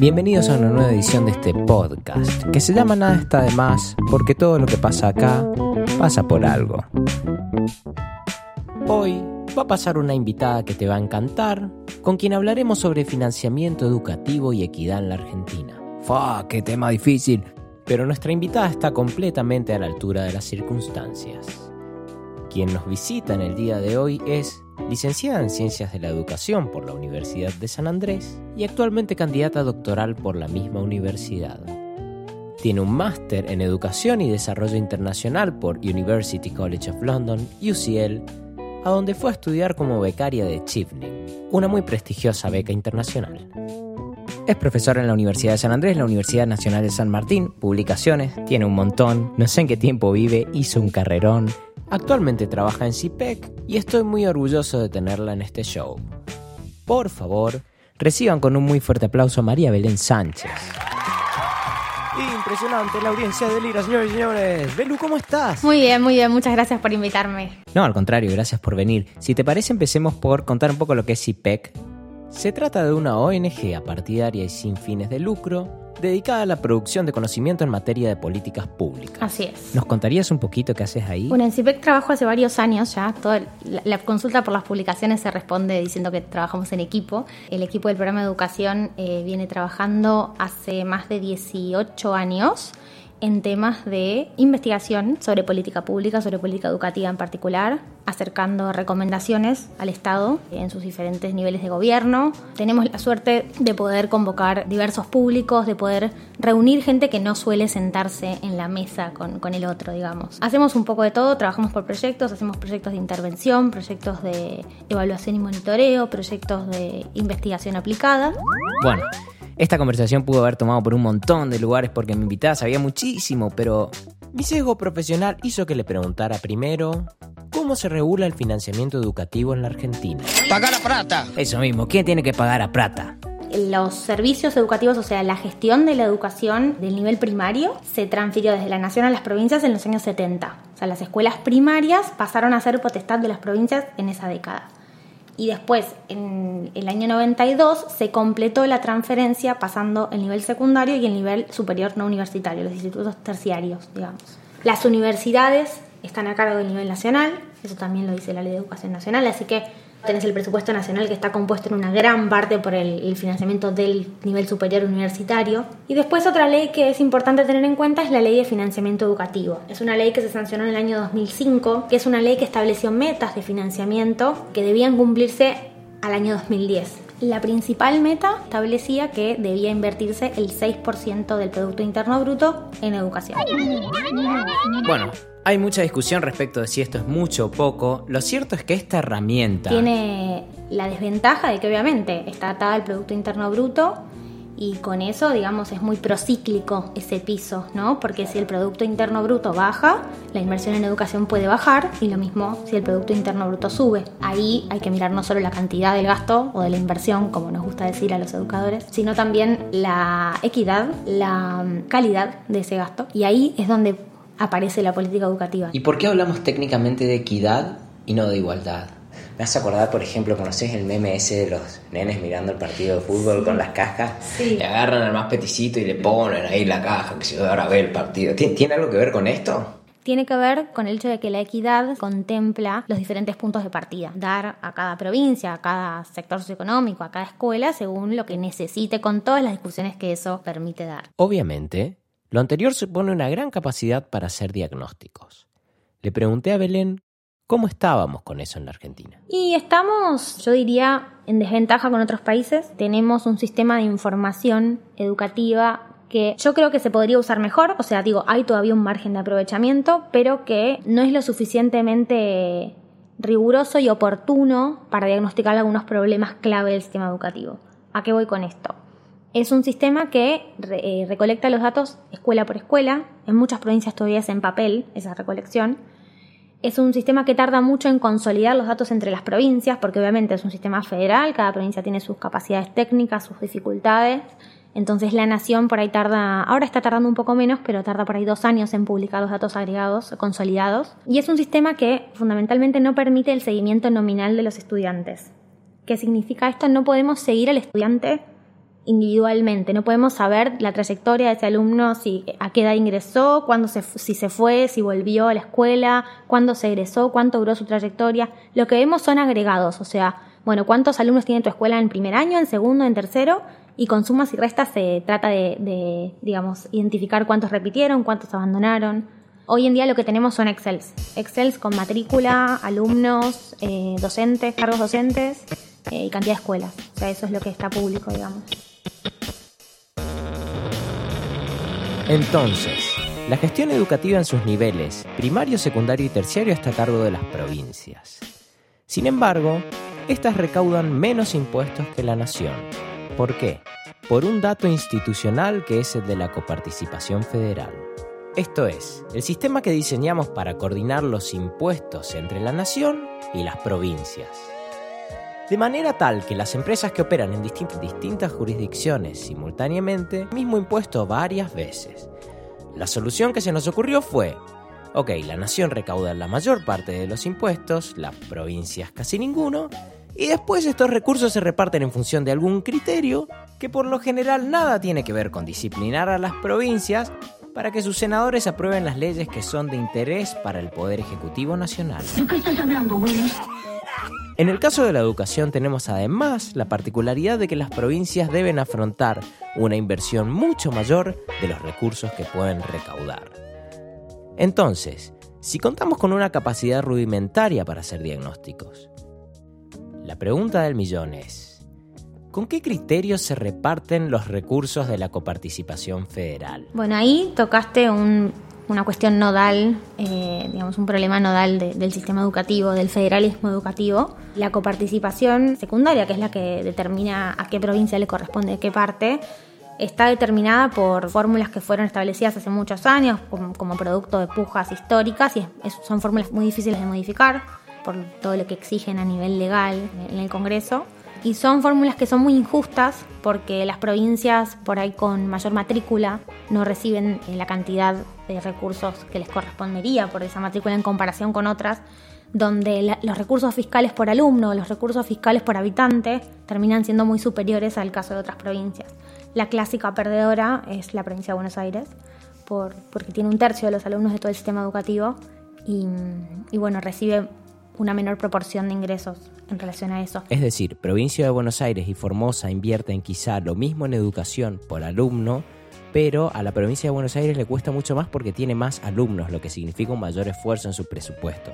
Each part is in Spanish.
Bienvenidos a una nueva edición de este podcast, que se llama Nada está de más, porque todo lo que pasa acá pasa por algo. Hoy va a pasar una invitada que te va a encantar, con quien hablaremos sobre financiamiento educativo y equidad en la Argentina. ¡Fa! ¡Qué tema difícil! Pero nuestra invitada está completamente a la altura de las circunstancias. Quien nos visita en el día de hoy es licenciada en Ciencias de la Educación por la Universidad de San Andrés y actualmente candidata doctoral por la misma universidad. Tiene un máster en Educación y Desarrollo Internacional por University College of London, UCL, a donde fue a estudiar como becaria de Chevening, una muy prestigiosa beca internacional. Es profesora en la Universidad de San Andrés, la Universidad Nacional de San Martín, publicaciones, tiene un montón, no sé en qué tiempo vive, hizo un carrerón, Actualmente trabaja en CIPEC y estoy muy orgulloso de tenerla en este show. Por favor, reciban con un muy fuerte aplauso a María Belén Sánchez. Impresionante la audiencia de Lira, señores y señores. Belu, ¿cómo estás? Muy bien, muy bien. Muchas gracias por invitarme. No, al contrario, gracias por venir. Si te parece, empecemos por contar un poco lo que es CIPEC. Se trata de una ONG apartidaria y sin fines de lucro dedicada a la producción de conocimiento en materia de políticas públicas. Así es. ¿Nos contarías un poquito qué haces ahí? Bueno, en CIPEC trabajo hace varios años ya. Toda la, consulta por las publicaciones se responde diciendo que trabajamos en equipo. El equipo del programa de educación eh, viene trabajando hace más de 18 años en temas de investigación sobre política pública, sobre política educativa en particular, acercando recomendaciones al Estado en sus diferentes niveles de gobierno. Tenemos la suerte de poder convocar diversos públicos, de poder reunir gente que no suele sentarse en la mesa con, con el otro, digamos. Hacemos un poco de todo, trabajamos por proyectos, hacemos proyectos de intervención, proyectos de evaluación y monitoreo, proyectos de investigación aplicada. Bueno. Esta conversación pudo haber tomado por un montón de lugares porque me invitada sabía muchísimo, pero mi sesgo profesional hizo que le preguntara primero cómo se regula el financiamiento educativo en la Argentina. Pagar a plata. Eso mismo, ¿quién tiene que pagar a plata? Los servicios educativos, o sea, la gestión de la educación del nivel primario, se transfirió desde la nación a las provincias en los años 70. O sea, las escuelas primarias pasaron a ser potestad de las provincias en esa década y después en el año 92 se completó la transferencia pasando el nivel secundario y el nivel superior no universitario, los institutos terciarios, digamos. Las universidades están a cargo del nivel nacional, eso también lo dice la Ley de Educación Nacional, así que Tenés el presupuesto nacional que está compuesto en una gran parte por el, financiamiento del nivel superior universitario. Y después otra ley que es importante tener en cuenta es la ley de financiamiento educativo. Es una ley que se sancionó en el año 2005, que es una ley que estableció metas de financiamiento que debían cumplirse al año 2010. La principal meta establecía que debía invertirse el 6% del Producto Interno Bruto en educación. Bueno, hay mucha discusión respecto de si esto es mucho o poco. Lo cierto es que esta herramienta... Tiene la desventaja de que obviamente está atada al Producto Interno Bruto y con eso, digamos, es muy procíclico ese piso, ¿no? Porque si el Producto Interno Bruto baja, la inversión en educación puede bajar y lo mismo si el Producto Interno Bruto sube. Ahí hay que mirar no solo la cantidad del gasto o de la inversión, como nos gusta decir a los educadores, sino también la equidad, la calidad de ese gasto. Y ahí es donde aparece la política educativa. ¿Y por qué hablamos técnicamente de equidad y no de igualdad? Me hace acordar, por ejemplo, ¿conoces el meme ese de los nenes mirando el partido de fútbol con las cajas? Sí. Le agarran al más peticito y le ponen ahí la caja, que se ahora ve el partido. ¿Tiene algo que ver con esto? tiene que ver con el hecho de que la equidad contempla los diferentes puntos de partida, dar a cada provincia, a cada sector socioeconómico, a cada escuela, según lo que necesite, con todas las discusiones que eso permite dar. Obviamente, lo anterior supone una gran capacidad para hacer diagnósticos. Le pregunté a Belén cómo estábamos con eso en la Argentina. Y estamos, yo diría, en desventaja con otros países. Tenemos un sistema de información educativa que yo creo que se podría usar mejor, o sea, digo, hay todavía un margen de aprovechamiento, pero que no es lo suficientemente riguroso y oportuno para diagnosticar algunos problemas clave del sistema educativo. ¿A qué voy con esto? Es un sistema que eh, recolecta los datos escuela por escuela. En muchas provincias todavía es en papel esa recolección. Es un sistema que tarda mucho en consolidar los datos entre las provincias, porque obviamente es un sistema federal, cada provincia tiene sus capacidades técnicas, sus dificultades. Entonces la nación por ahí tarda, ahora está tardando un poco menos, pero tarda por ahí dos años en publicar los datos agregados, consolidados. Y es un sistema que fundamentalmente no permite el seguimiento nominal de los estudiantes. ¿Qué significa esto? No podemos seguir al estudiante individualmente. No podemos saber la trayectoria de ese alumno, si a qué edad ingresó, cuándo se, si se fue, si volvió a la escuela, cuándo se egresó, cuánto duró su trayectoria. Lo que vemos son agregados, o sea, bueno, cuántos alumnos tiene tu escuela en primer año, en segundo, en tercero, y con sumas y restas se trata de, digamos, identificar cuántos repitieron, cuántos abandonaron. Hoy en día lo que tenemos son Excels. Excels con matrícula, alumnos, eh, docentes, cargos docentes eh, y cantidad de escuelas. O sea, eso es lo que está público, digamos. Entonces, la gestión educativa en sus niveles, primario, secundario y terciario, está a cargo de las provincias. Sin embargo, estas recaudan menos impuestos que la nación. ¿Por qué? Por un dato institucional que es el de la coparticipación federal. Esto es, el sistema que diseñamos para coordinar los impuestos entre la nación y las provincias de manera tal que las empresas que operan en distintas jurisdicciones simultáneamente, mismo impuesto varias veces. La solución que se nos ocurrió fue, ok, la nación recauda la mayor parte de los impuestos, las provincias casi ninguno, y después estos recursos se reparten en función de algún criterio que por lo general nada tiene que ver con disciplinar a las provincias para que sus senadores aprueben las leyes que son de interés para el Poder Ejecutivo Nacional. ¿De qué estás hablando, en el caso de la educación tenemos además la particularidad de que las provincias deben afrontar una inversión mucho mayor de los recursos que pueden recaudar. Entonces, si contamos con una capacidad rudimentaria para hacer diagnósticos, la pregunta del millón es, ¿con qué criterios se reparten los recursos de la coparticipación federal? Bueno, ahí tocaste un una cuestión nodal, eh, digamos, un problema nodal del sistema educativo, del federalismo educativo. La coparticipación secundaria, que es la que determina a qué provincia le corresponde qué parte, está determinada por fórmulas que fueron establecidas hace muchos años como, producto de pujas históricas y son fórmulas muy difíciles de modificar por todo lo que exigen a nivel legal en el Congreso. Y son fórmulas que son muy injustas porque las provincias por ahí con mayor matrícula no reciben la cantidad de recursos que les correspondería por esa matrícula en comparación con otras donde los recursos fiscales por alumno, los recursos fiscales por habitante terminan siendo muy superiores al caso de otras provincias. La clásica perdedora es la provincia de Buenos Aires, por, porque tiene un tercio de los alumnos de todo el sistema educativo y bueno, recibe una menor proporción de ingresos en relación a eso. Es decir, provincia de Buenos Aires y Formosa invierten quizá lo mismo en educación por alumno, pero a la provincia de Buenos Aires le cuesta mucho más porque tiene más alumnos, lo que significa un mayor esfuerzo en su presupuesto.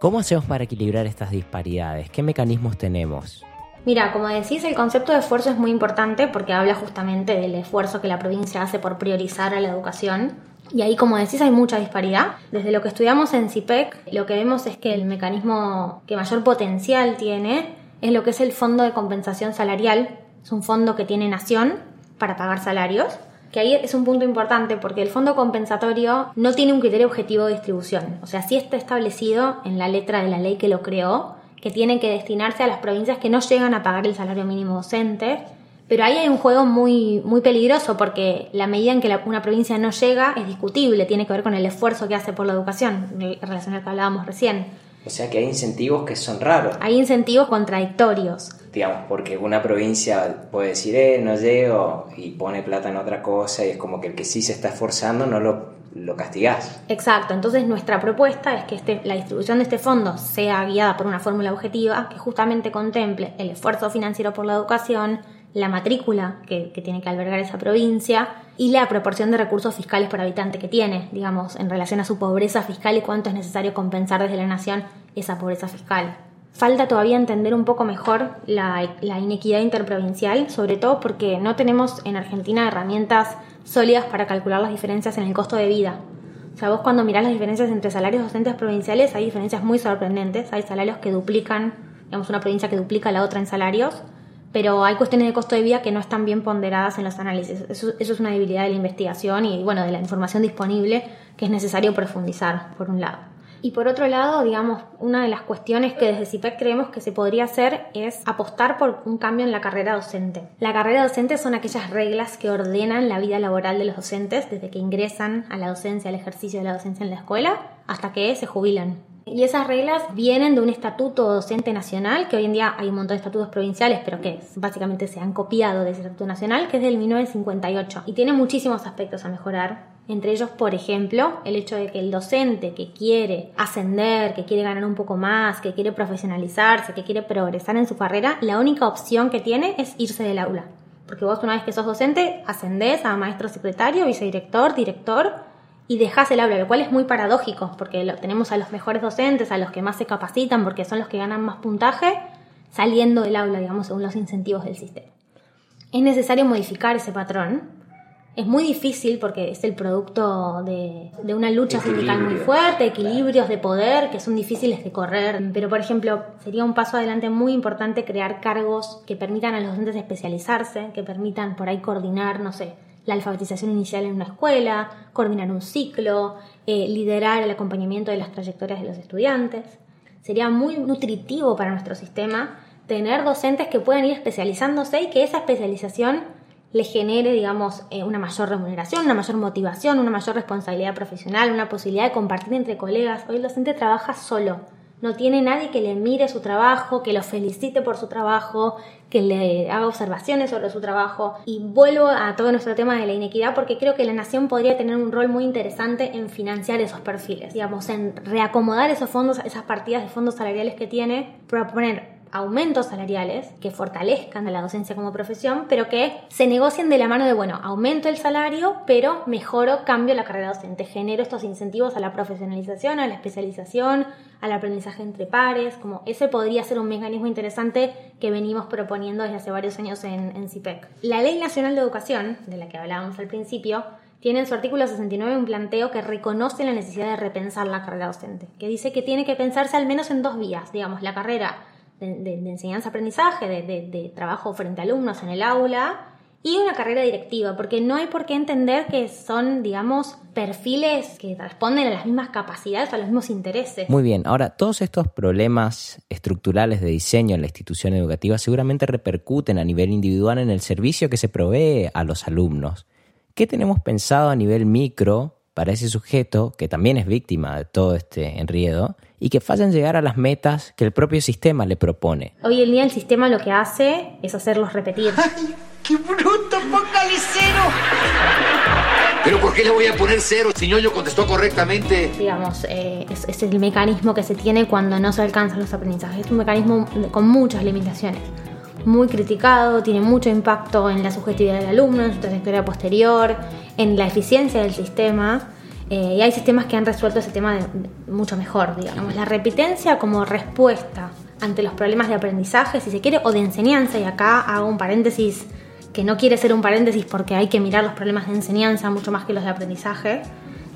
¿Cómo hacemos para equilibrar estas disparidades? ¿Qué mecanismos tenemos? Mira, como decís, el concepto de esfuerzo es muy importante porque habla justamente del esfuerzo que la provincia hace por priorizar a la educación y ahí, como decís, hay mucha disparidad. Desde lo que estudiamos en CIPEC, lo que vemos es que el mecanismo que mayor potencial tiene es lo que es el Fondo de Compensación Salarial. Es un fondo que tiene Nación para pagar salarios. Que ahí es un punto importante porque el fondo compensatorio no tiene un criterio objetivo de distribución. O sea, sí está establecido en la letra de la ley que lo creó que tiene que destinarse a las provincias que no llegan a pagar el salario mínimo docente pero ahí hay un juego muy, muy peligroso porque la medida en que una provincia no llega es discutible, tiene que ver con el esfuerzo que hace por la educación, en relación al que hablábamos recién. O sea que hay incentivos que son raros. Hay incentivos contradictorios. Digamos, porque una provincia puede decir, eh, no llego, y pone plata en otra cosa, y es como que el que sí se está esforzando no lo, lo castigás. Exacto, entonces nuestra propuesta es que este, la distribución de este fondo sea guiada por una fórmula objetiva que justamente contemple el esfuerzo financiero por la educación, la matrícula que, tiene que albergar esa provincia y la proporción de recursos fiscales por habitante que tiene, digamos, en relación a su pobreza fiscal y cuánto es necesario compensar desde la nación esa pobreza fiscal. Falta todavía entender un poco mejor la, inequidad interprovincial, sobre todo porque no tenemos en Argentina herramientas sólidas para calcular las diferencias en el costo de vida. O sea, vos cuando mirás las diferencias entre salarios docentes provinciales hay diferencias muy sorprendentes. Hay salarios que duplican, digamos, una provincia que duplica la otra en salarios pero hay cuestiones de costo de vida que no están bien ponderadas en los análisis. Eso, es una debilidad de la investigación y bueno, de la información disponible que es necesario profundizar, por un lado. Y por otro lado, digamos, una de las cuestiones que desde CIPEC creemos que se podría hacer es apostar por un cambio en la carrera docente. La carrera docente son aquellas reglas que ordenan la vida laboral de los docentes desde que ingresan a la docencia, al ejercicio de la docencia en la escuela, hasta que se jubilan Y esas reglas vienen de un estatuto docente nacional, que hoy en día hay un montón de estatutos provinciales, pero que básicamente se han copiado de ese estatuto nacional, que es del 1958. Y tiene muchísimos aspectos a mejorar. Entre ellos, por ejemplo, el hecho de que el docente que quiere ascender, que quiere ganar un poco más, que quiere profesionalizarse, que quiere progresar en su carrera, la única opción que tiene es irse del aula. Porque vos una vez que sos docente, ascendés a maestro secretario, vicedirector, director, y dejas el aula, lo cual es muy paradójico, porque lo, tenemos a los mejores docentes, a los que más se capacitan, porque son los que ganan más puntaje, saliendo del aula, digamos, según los incentivos del sistema. Es necesario modificar ese patrón es muy difícil porque es el producto de, una lucha sindical muy fuerte, equilibrios de poder que son difíciles de correr. Pero, por ejemplo, sería un paso adelante muy importante crear cargos que permitan a los docentes especializarse, que permitan por ahí coordinar, no sé, la alfabetización inicial en una escuela, coordinar un ciclo, eh, liderar el acompañamiento de las trayectorias de los estudiantes. Sería muy nutritivo para nuestro sistema tener docentes que puedan ir especializándose y que esa especialización le genere, digamos, eh, una mayor remuneración, una mayor motivación, una mayor responsabilidad profesional, una posibilidad de compartir entre colegas. Hoy el docente trabaja solo, no tiene nadie que le mire su trabajo, que lo felicite por su trabajo, que le haga observaciones sobre su trabajo. Y vuelvo a todo nuestro tema de la inequidad porque creo que la nación podría tener un rol muy interesante en financiar esos perfiles, digamos, en reacomodar esos fondos, esas partidas de fondos salariales que tiene, proponer aumentos salariales que fortalezcan a la docencia como profesión, pero que se negocien de la mano de, bueno, aumento el salario, pero mejoro, cambio la carrera docente, genero estos incentivos a la profesionalización, a la especialización, al aprendizaje entre pares, como ese podría ser un mecanismo interesante que venimos proponiendo desde hace varios años en, en CIPEC. La Ley Nacional de Educación, de la que hablábamos al principio, tiene en su artículo 69 un planteo que reconoce la necesidad de repensar la carrera docente, que dice que tiene que pensarse al menos en dos vías, digamos, la carrera de, enseñanza-aprendizaje, de, trabajo frente a alumnos en el aula y una carrera directiva, porque no hay por qué entender que son, digamos, perfiles que responden a las mismas capacidades, a los mismos intereses. Muy bien, ahora todos estos problemas estructurales de diseño en la institución educativa seguramente repercuten a nivel individual en el servicio que se provee a los alumnos. ¿Qué tenemos pensado a nivel micro para ese sujeto que también es víctima de todo este enriedo y que fallan llegar a las metas que el propio sistema le propone. Hoy en día el sistema lo que hace es hacerlos repetir. ¡Ay, qué bruto! ¡Póngale cero! ¿Pero por qué le voy a poner cero si yo contestó correctamente? Digamos, eh, es, es, el mecanismo que se tiene cuando no se alcanzan los aprendizajes. Es un mecanismo con muchas limitaciones. Muy criticado, tiene mucho impacto en la subjetividad del alumno, en su trayectoria posterior, en la eficiencia del sistema. Eh, y hay sistemas que han resuelto ese tema mucho mejor, digamos. La repitencia como respuesta ante los problemas de aprendizaje, si se quiere, o de enseñanza, y acá hago un paréntesis que no quiere ser un paréntesis porque hay que mirar los problemas de enseñanza mucho más que los de aprendizaje,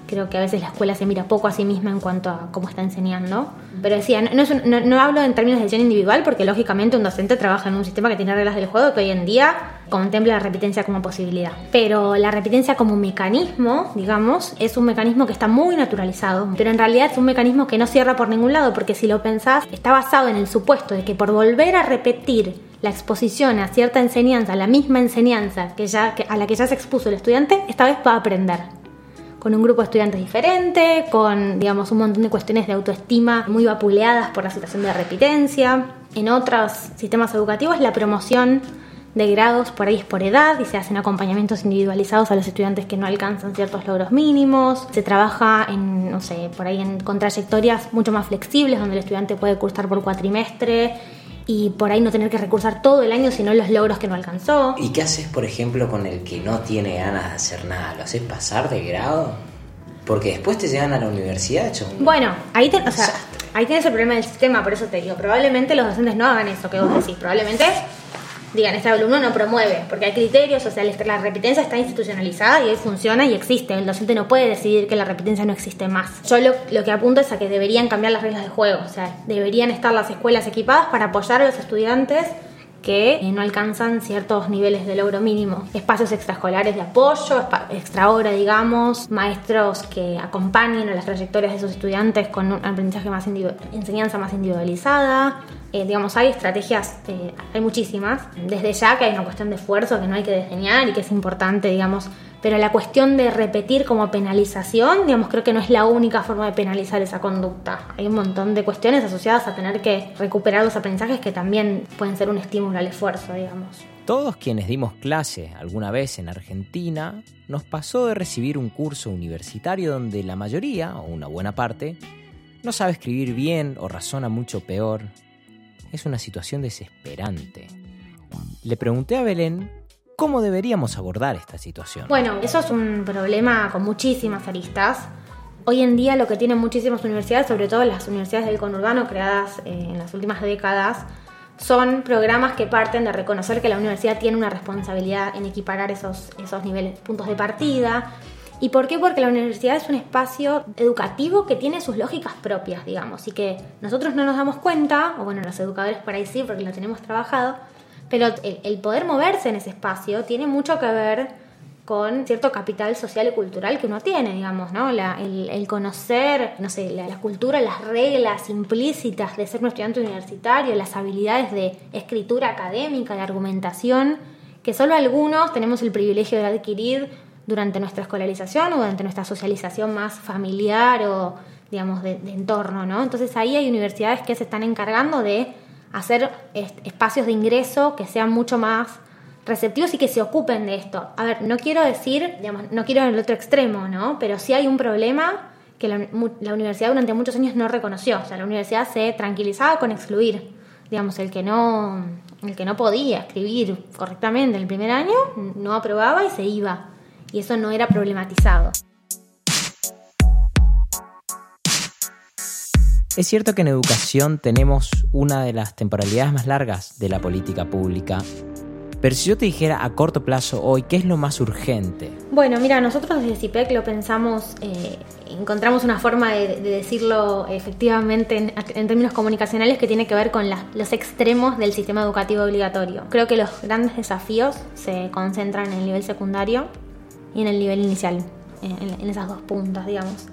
Creo que a veces la escuela se mira poco a sí misma en cuanto a cómo está enseñando. Pero decía, no, no, hablo en términos de decisión individual porque lógicamente un docente trabaja en un sistema que tiene reglas del juego que hoy en día contempla la repitencia como posibilidad. Pero la repitencia como mecanismo, digamos, es un mecanismo que está muy naturalizado. Pero en realidad es un mecanismo que no cierra por ningún lado porque si lo pensás, está basado en el supuesto de que por volver a repetir la exposición a cierta enseñanza, la misma enseñanza que ya, a la que ya se expuso el estudiante, esta vez va a aprender con un grupo de estudiantes diferente, con digamos un montón de cuestiones de autoestima muy vapuleadas por la situación de repitencia. En otros sistemas educativos la promoción de grados por ahí es por edad y se hacen acompañamientos individualizados a los estudiantes que no alcanzan ciertos logros mínimos. Se trabaja en, no sé, por ahí en, con trayectorias mucho más flexibles donde el estudiante puede cursar por cuatrimestre y por ahí no tener que recursar todo el año sino los logros que no alcanzó. ¿Y qué haces, por ejemplo, con el que no tiene ganas de hacer nada? ¿Lo haces pasar de grado? Porque después te llegan a la universidad hecho Bueno, ahí, o sea, ahí tienes el problema del sistema, por eso te digo, probablemente los docentes no hagan eso que vos decís, probablemente digan, este alumno no promueve, porque hay criterios, o sea, la repitencia está institucionalizada y ahí funciona y existe. El docente no puede decidir que la repitencia no existe más. Yo lo, lo, que apunto es a que deberían cambiar las reglas de juego, o sea, deberían estar las escuelas equipadas para apoyar a los estudiantes que no alcanzan ciertos niveles de logro mínimo. Espacios extraescolares de apoyo, extra hora, digamos, maestros que acompañen a las trayectorias de esos estudiantes con un aprendizaje más enseñanza más individualizada. Eh, digamos, hay estrategias, eh, hay muchísimas. Desde ya que hay una cuestión de esfuerzo que no hay que diseñar y que es importante, digamos, Pero la cuestión de repetir como penalización, digamos, creo que no es la única forma de penalizar esa conducta. Hay un montón de cuestiones asociadas a tener que recuperar los aprendizajes que también pueden ser un estímulo al esfuerzo, digamos. Todos quienes dimos clase alguna vez en Argentina, nos pasó de recibir un curso universitario donde la mayoría, o una buena parte, no sabe escribir bien o razona mucho peor. Es una situación desesperante. Le pregunté a Belén cómo deberíamos abordar esta situación. Bueno, eso es un problema con muchísimas aristas. Hoy en día lo que tienen muchísimas universidades, sobre todo las universidades del conurbano creadas eh, en las últimas décadas, son programas que parten de reconocer que la universidad tiene una responsabilidad en equiparar esos, esos niveles, puntos de partida. ¿Y por qué? Porque la universidad es un espacio educativo que tiene sus lógicas propias, digamos, y que nosotros no nos damos cuenta, o bueno, los educadores por ahí sí, porque lo tenemos trabajado, pero el, poder moverse en ese espacio tiene mucho que ver con cierto capital social y cultural que uno tiene, digamos, ¿no? el, conocer, no sé, la, cultura, las reglas implícitas de ser un estudiante universitario, las habilidades de escritura académica, de argumentación, que solo algunos tenemos el privilegio de adquirir durante nuestra escolarización o durante nuestra socialización más familiar o, digamos, de entorno, ¿no? Entonces ahí hay universidades que se están encargando de hacer espacios de ingreso que sean mucho más receptivos y que se ocupen de esto. A ver, no quiero decir, digamos, no quiero al otro extremo, ¿no? Pero sí hay un problema que la, universidad durante muchos años no reconoció. O sea, la universidad se tranquilizaba con excluir. Digamos, el que no, el que no podía escribir correctamente el primer año, no aprobaba y se iba. Y eso no era problematizado. Es cierto que en educación tenemos una de las temporalidades más largas de la política pública pero si yo te dijera a corto plazo hoy, ¿qué es lo más urgente? Bueno, mira, nosotros desde CIPEC lo pensamos, eh, encontramos una forma de, decirlo efectivamente en, términos comunicacionales que tiene que ver con los extremos del sistema educativo obligatorio. Creo que los grandes desafíos se concentran en el nivel secundario y en el nivel inicial, en esas dos puntas, digamos.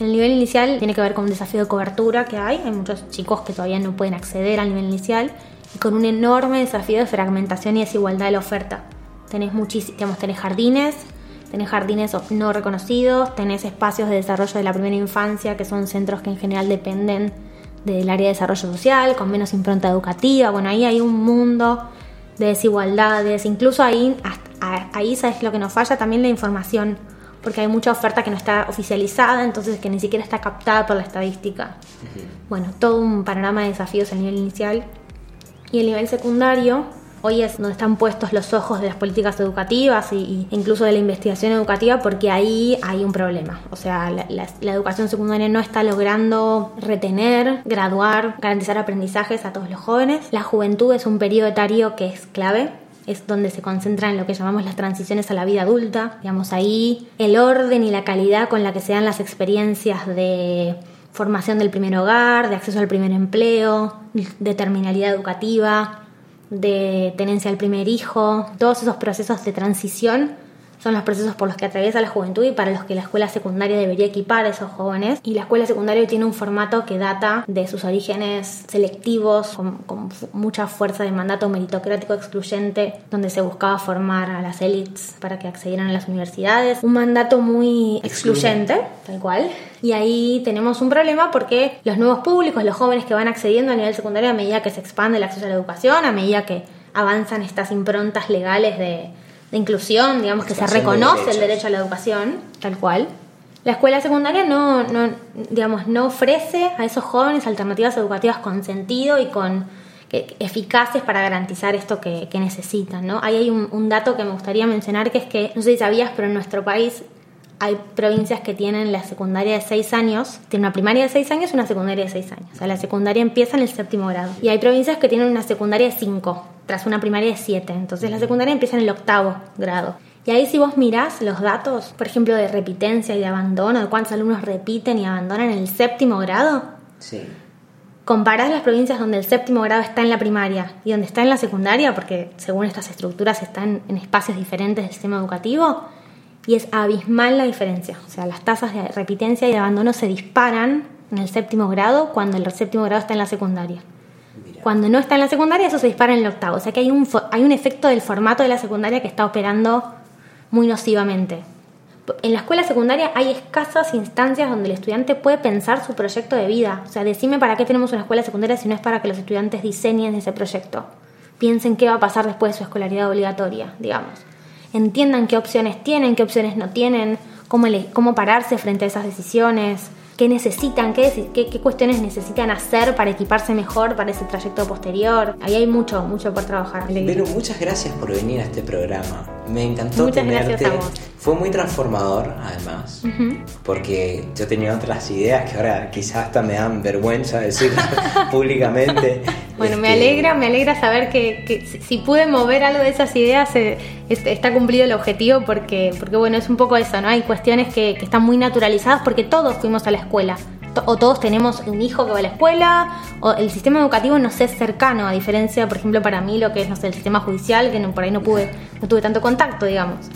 El nivel inicial tiene que ver con un desafío de cobertura que hay, hay muchos chicos que todavía no pueden acceder al nivel inicial con un enorme desafío de fragmentación y desigualdad de la oferta. Tenés muchísimos, tenés jardines, tenés jardines no reconocidos, tenés espacios de desarrollo de la primera infancia, que son centros que en general dependen del área de desarrollo social, con menos impronta educativa. Bueno, ahí hay un mundo de desigualdades, incluso ahí, ahí sabes lo que nos falla también la información, porque hay mucha oferta que no está oficializada, entonces que ni siquiera está captada por la estadística. Bueno, todo un panorama de desafíos a nivel inicial y el nivel secundario, hoy es donde están puestos los ojos de las políticas educativas e incluso de la investigación educativa porque ahí hay un problema. O sea, la, educación secundaria no está logrando retener, graduar, garantizar aprendizajes a todos los jóvenes. La juventud es un periodo etario que es clave es donde se concentra en lo que llamamos las transiciones a la vida adulta. Digamos, ahí el orden y la calidad con la que se dan las experiencias de formación del primer hogar, de acceso al primer empleo, de terminalidad educativa, de tenencia del primer hijo, todos esos procesos de transición son los procesos por los que atraviesa la juventud y para los que la escuela secundaria debería equipar a esos jóvenes. Y la escuela secundaria tiene un formato que data de sus orígenes selectivos, con, mucha fuerza de mandato meritocrático excluyente, donde se buscaba formar a las élites para que accedieran a las universidades. Un mandato muy excluyente, tal cual. Y ahí tenemos un problema porque los nuevos públicos, los jóvenes que van accediendo a nivel secundario a medida que se expande el acceso a la educación, a medida que avanzan estas improntas legales de de inclusión, digamos que se reconoce el derecho a la educación, tal cual. La escuela secundaria no, no, digamos, no ofrece a esos jóvenes alternativas educativas con sentido y con eficaces para garantizar esto que, necesitan. ¿no? Ahí hay un, un, dato que me gustaría mencionar que es que, no sé si sabías, pero en nuestro país hay provincias que tienen la secundaria de 6 años, tienen una primaria de 6 años y una secundaria de 6 años. O sea, la secundaria empieza en el séptimo grado. Y hay provincias que tienen una secundaria de 5, tras una primaria de 7. Entonces la secundaria empieza en el octavo grado. Y ahí si vos mirás los datos, por ejemplo, de repitencia y de abandono, de cuántos alumnos repiten y abandonan en el séptimo grado, sí. comparás las provincias donde el séptimo grado está en la primaria y donde está en la secundaria, porque según estas estructuras están en espacios diferentes del sistema educativo, y es abismal la diferencia. O sea, las tasas de repitencia y de abandono se disparan en el séptimo grado cuando el séptimo grado está en la secundaria. Cuando no está en la secundaria, eso se dispara en el octavo. O sea que hay un, hay un efecto del formato de la secundaria que está operando muy nocivamente. En la escuela secundaria hay escasas instancias donde el estudiante puede pensar su proyecto de vida. O sea, decime para qué tenemos una escuela secundaria si no es para que los estudiantes diseñen ese proyecto. Piensen qué va a pasar después de su escolaridad obligatoria, digamos. Entiendan qué opciones tienen, qué opciones no tienen, cómo, cómo pararse frente a esas decisiones qué necesitan, qué, qué, cuestiones necesitan hacer para equiparse mejor para ese trayecto posterior. Ahí hay mucho, mucho por trabajar. Pero muchas gracias por venir a este programa. Me encantó muchas Gracias a vos. Fue muy transformador, además, porque yo tenía otras ideas que ahora quizás hasta me dan vergüenza decir públicamente. Bueno, me este, alegra, me alegra saber que, si pude mover algo de esas ideas eh, está cumplido el objetivo porque, porque bueno, es un poco eso, ¿no? Hay cuestiones que, que están muy naturalizadas porque todos fuimos a la escuela o todos tenemos un hijo que va a la escuela, o el sistema educativo nos es cercano, a diferencia, por ejemplo, para mí lo que es no sé, el sistema judicial, que por ahí no pude, no tuve tanto contacto, digamos.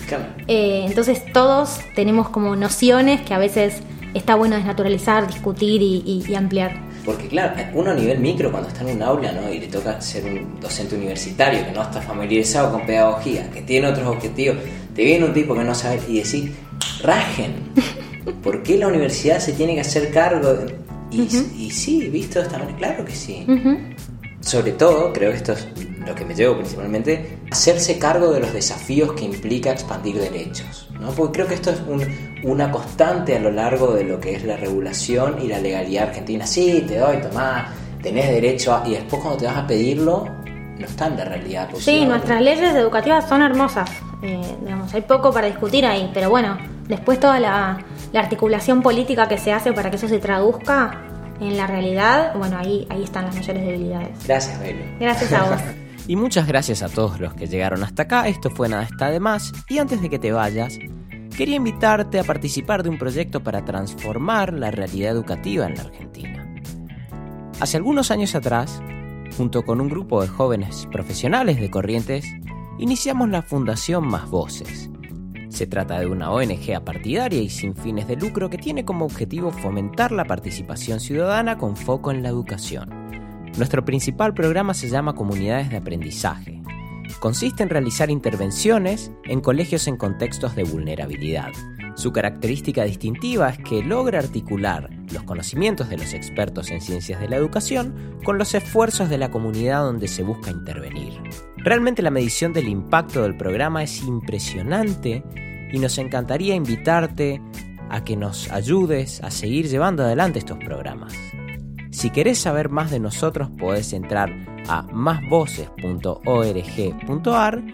Eh, entonces todos tenemos como nociones que a veces está bueno desnaturalizar, discutir y ampliar. Porque claro, uno a nivel micro cuando está en un aula ¿no? y le toca ser un docente universitario que no está familiarizado con pedagogía, que tiene otros objetivos, te viene un tipo que no sabe y decir, rajen, ¿por qué la universidad se tiene que hacer cargo? Y, y sí, visto de esta manera, claro que sí. Sobre todo, creo que esto es lo que me llevo principalmente, hacerse cargo de los desafíos que implica expandir derechos. ¿no? Porque creo que esto es una constante a lo largo de lo que es la regulación y la legalidad argentina. Sí, te doy, tomá, tenés derecho a... Y después cuando te vas a pedirlo, no está en la realidad. Sí, nuestras leyes educativas son hermosas. Eh, digamos, hay poco para discutir ahí, pero bueno, después toda la, la articulación política que se hace para que eso se traduzca en la realidad, bueno, ahí, ahí están las mayores debilidades. Gracias, Belu. Gracias a vos. y muchas gracias a todos los que llegaron hasta acá. Esto fue Nada está de más. Y antes de que te vayas, quería invitarte a participar de un proyecto para transformar la realidad educativa en la Argentina. Hace algunos años atrás, junto con un grupo de jóvenes profesionales de Corrientes, iniciamos la Fundación Más Voces se trata de una ONG apartidaria y sin fines de lucro que tiene como objetivo fomentar la participación ciudadana con foco en la educación. Nuestro principal programa se llama Comunidades de Aprendizaje. Consiste en realizar intervenciones en colegios en contextos de vulnerabilidad. Su característica distintiva es que logra articular los conocimientos de los expertos en ciencias de la educación con los esfuerzos de la comunidad donde se busca intervenir. Realmente la medición del impacto del programa es impresionante y nos encantaría invitarte a que nos ayudes a seguir llevando adelante estos programas. Si querés saber más de nosotros podés entrar a másvoces.org.ar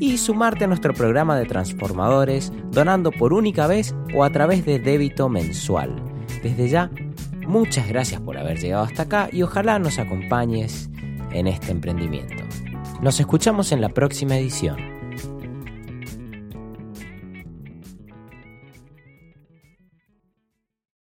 y sumarte a nuestro programa de transformadores donando por única vez o a través de débito mensual. Desde ya, muchas gracias por haber llegado hasta acá y ojalá nos acompañes en este emprendimiento. Nos escuchamos en la próxima edición.